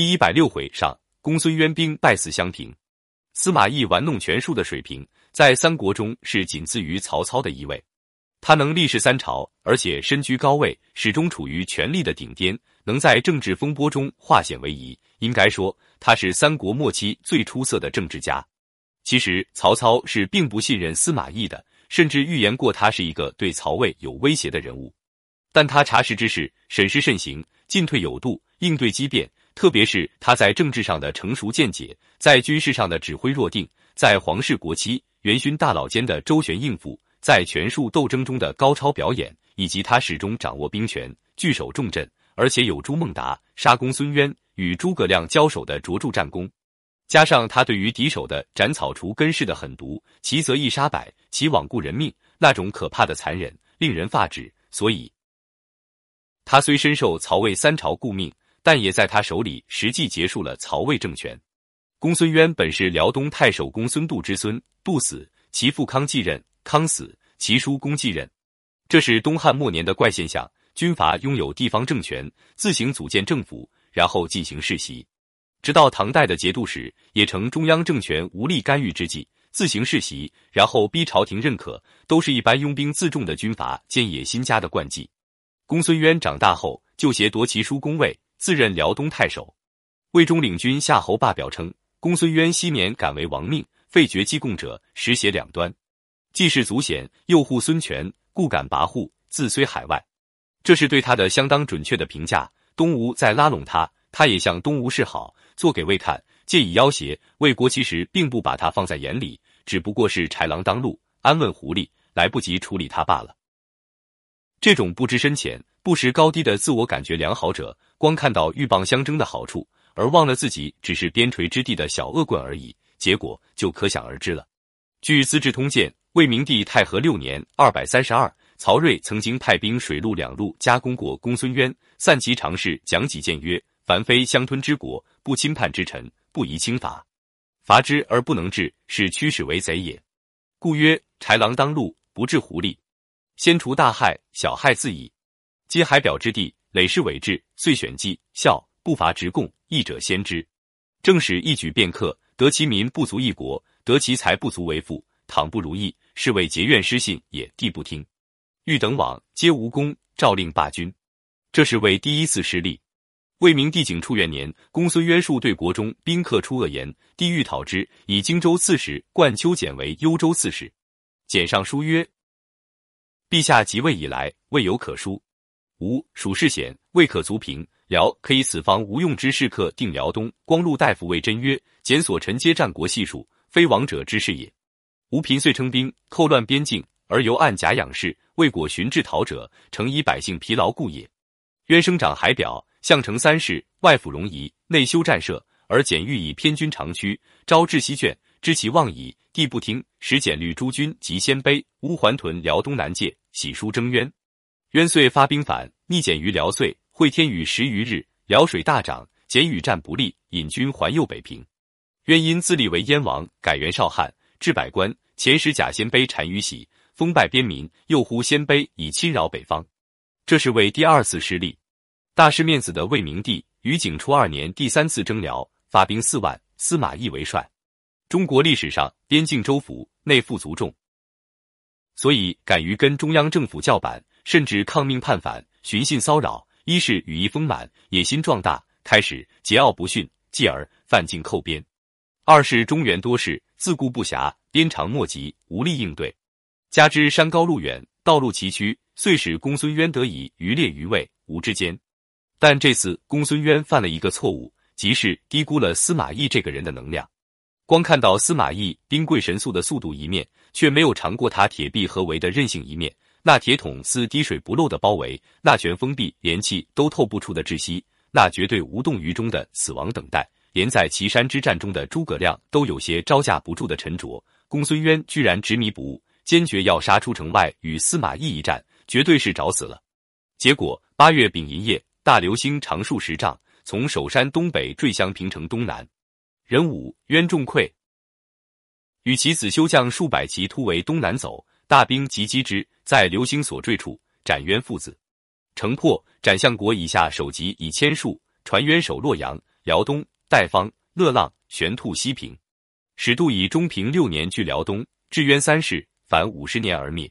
第一百六回上，公孙渊兵败死襄平，司马懿玩弄权术的水平，在三国中是仅次于曹操的一位。他能立世三朝，而且身居高位，始终处于权力的顶巅，能在政治风波中化险为夷。应该说，他是三国末期最出色的政治家。其实，曹操是并不信任司马懿的，甚至预言过他是一个对曹魏有威胁的人物。但他察时之事，审时慎行，进退有度，应对机变。特别是他在政治上的成熟见解，在军事上的指挥若定，在皇室国戚、元勋大佬间的周旋应付，在权术斗争中的高超表演，以及他始终掌握兵权、据守重镇，而且有朱孟达杀公孙渊与诸葛亮交手的卓著战功，加上他对于敌手的斩草除根式的狠毒，其则一杀百，其罔顾人命，那种可怕的残忍，令人发指。所以，他虽深受曹魏三朝顾命。但也在他手里实际结束了曹魏政权。公孙渊本是辽东太守公孙度之孙，度死，其父康继任，康死，其叔公继任。这是东汉末年的怪现象：军阀拥有地方政权，自行组建政府，然后进行世袭。直到唐代的节度使，也成中央政权无力干预之际，自行世袭，然后逼朝廷认可，都是一般拥兵自重的军阀建野心家的惯技。公孙渊长大后，就挟夺其叔公位。自任辽东太守，魏忠领军夏侯霸表称，公孙渊昔年敢为王命，废绝济贡者，实写两端，既是祖显，又护孙权，故敢跋扈，自虽海外。这是对他的相当准确的评价。东吴在拉拢他，他也向东吴示好，做给魏看，借以要挟。魏国其实并不把他放在眼里，只不过是豺狼当路，安问狐狸，来不及处理他罢了。这种不知深浅。不识高低的自我感觉良好者，光看到鹬蚌相争的好处，而忘了自己只是边陲之地的小恶棍而已，结果就可想而知了。据《资治通鉴》，魏明帝太和六年（二百三十二），曹睿曾经派兵水陆两路加攻过公孙渊，散骑常侍讲己谏曰：“凡非相吞之国，不侵叛之臣，不宜轻伐。伐之而不能治，是驱使为贼也。故曰：豺狼当路，不治狐狸，先除大害，小害自矣。”皆海表之地，累世伪制，遂选计孝不伐直贡，义者先知。正使一举便克，得其民不足一国，得其财不足为富。倘不如意，是为结怨失信也。帝不听，欲等往，皆无功，诏令罢军。这是为第一次失利。魏明帝景初元年，公孙渊数对国中宾客出恶言，帝欲讨之，以荆州刺史冠丘简为幽州刺史。简上书曰：“陛下即位以来，未有可书。”吴蜀事险，未可足平。辽可以此方无用之士客定辽东。光禄大夫谓真曰：“检所陈皆战国细数，非王者之事也。吴平遂称兵，寇乱边境，而由暗甲养士，为果寻至逃者，诚以百姓疲劳故也。渊生长海表，相城三世，外府戎夷，内修战设，而简欲以偏军长驱，招致西卷，知其望矣。帝不听，使简律诸军及鲜卑、乌桓屯辽东南界，喜书征渊。”渊遂发兵反，逆简于辽遂，会天雨十余日，辽水大涨，简与战不利，引军还右北平。渊因自立为燕王，改元少汉，置百官，遣使假鲜卑单于喜，封拜边民，又呼鲜卑以侵扰北方。这是为第二次失利。大失面子的魏明帝于景初二年第三次征辽，发兵四万，司马懿为帅。中国历史上边境州府内附足众，所以敢于跟中央政府叫板。甚至抗命叛反、寻衅骚扰，一是羽翼丰满、野心壮大，开始桀骜不驯，继而犯境寇边；二是中原多事，自顾不暇，鞭长莫及，无力应对。加之山高路远，道路崎岖，遂使公孙渊得以渔猎于魏吴之间。但这次公孙渊犯了一个错误，即是低估了司马懿这个人的能量。光看到司马懿兵贵神速的速度一面，却没有尝过他铁壁合围的韧性一面。那铁桶似滴水不漏的包围，那全封闭连气都透不出的窒息，那绝对无动于衷的死亡等待，连在岐山之战中的诸葛亮都有些招架不住的沉着，公孙渊居然执迷不悟，坚决要杀出城外与司马懿一战，绝对是找死了。结果八月丙寅夜，大流星长数十丈，从首山东北坠向平城东南，人武渊众溃，与其子修将数百骑突围东南走。大兵急击之，在流星所坠处斩渊父子。城破，斩相国以下首级以千数，传渊守洛阳。辽东、代方、乐浪、玄兔、西平。始度以中平六年据辽东，至渊三世，凡五十年而灭。